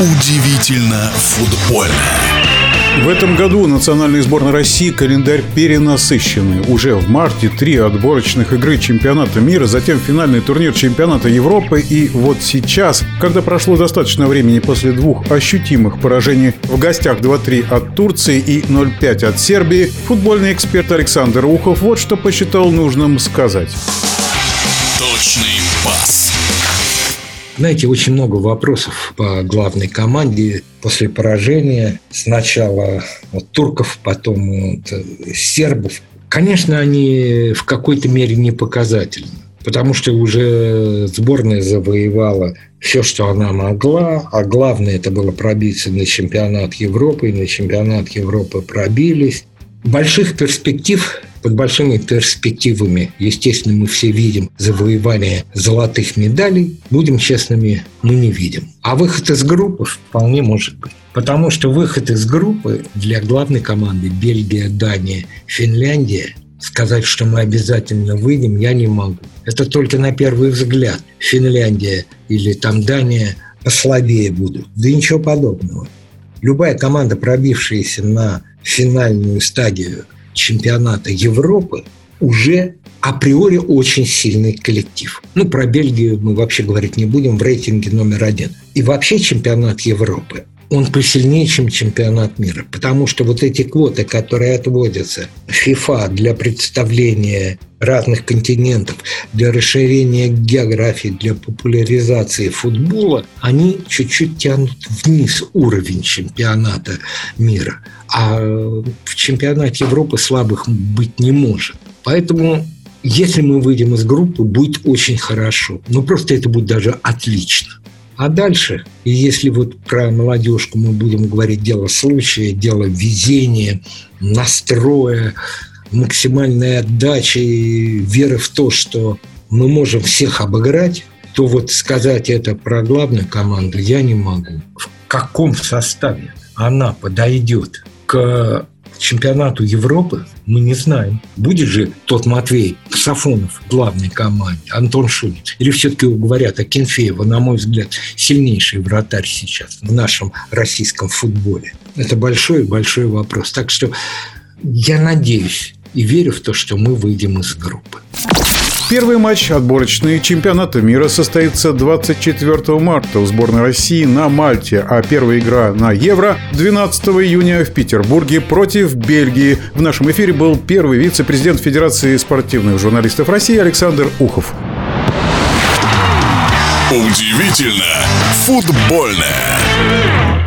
Удивительно футбольно. В этом году национальной сборной России календарь перенасыщенный. Уже в марте три отборочных игры чемпионата мира, затем финальный турнир чемпионата Европы. И вот сейчас, когда прошло достаточно времени после двух ощутимых поражений в гостях 2-3 от Турции и 0-5 от Сербии, футбольный эксперт Александр Ухов вот что посчитал нужным сказать. Точный пас. Знаете, очень много вопросов по главной команде после поражения. Сначала вот, турков, потом вот, сербов. Конечно, они в какой-то мере не показательны потому что уже сборная завоевала все, что она могла, а главное это было пробиться на чемпионат Европы, и на чемпионат Европы пробились. Больших перспектив под большими перспективами, естественно, мы все видим завоевание золотых медалей. Будем честными, мы не видим. А выход из группы вполне может быть. Потому что выход из группы для главной команды Бельгия, Дания, Финляндия сказать, что мы обязательно выйдем, я не могу. Это только на первый взгляд. Финляндия или там Дания послабее будут. Да ничего подобного. Любая команда, пробившаяся на финальную стадию чемпионата Европы уже априори очень сильный коллектив. Ну, про Бельгию мы вообще говорить не будем в рейтинге номер один. И вообще чемпионат Европы он посильнее, чем чемпионат мира. Потому что вот эти квоты, которые отводятся ФИФА для представления разных континентов, для расширения географии, для популяризации футбола, они чуть-чуть тянут вниз уровень чемпионата мира. А в чемпионате Европы слабых быть не может. Поэтому если мы выйдем из группы, будет очень хорошо. Ну, просто это будет даже отлично. А дальше, если вот про молодежку мы будем говорить дело случая, дело везения, настроя, максимальной отдачи, веры в то, что мы можем всех обыграть, то вот сказать это про главную команду я не могу. В каком составе она подойдет к чемпионату Европы мы не знаем. Будет же тот Матвей Сафонов в главной команде, Антон Шулиц? Или все-таки говорят о Кенфеева, на мой взгляд, сильнейший вратарь сейчас в нашем российском футболе? Это большой-большой вопрос. Так что я надеюсь и верю в то, что мы выйдем из группы. Первый матч отборочный чемпионата мира состоится 24 марта в сборной России на Мальте, а первая игра на Евро 12 июня в Петербурге против Бельгии. В нашем эфире был первый вице-президент Федерации спортивных журналистов России Александр Ухов. Удивительно футбольное.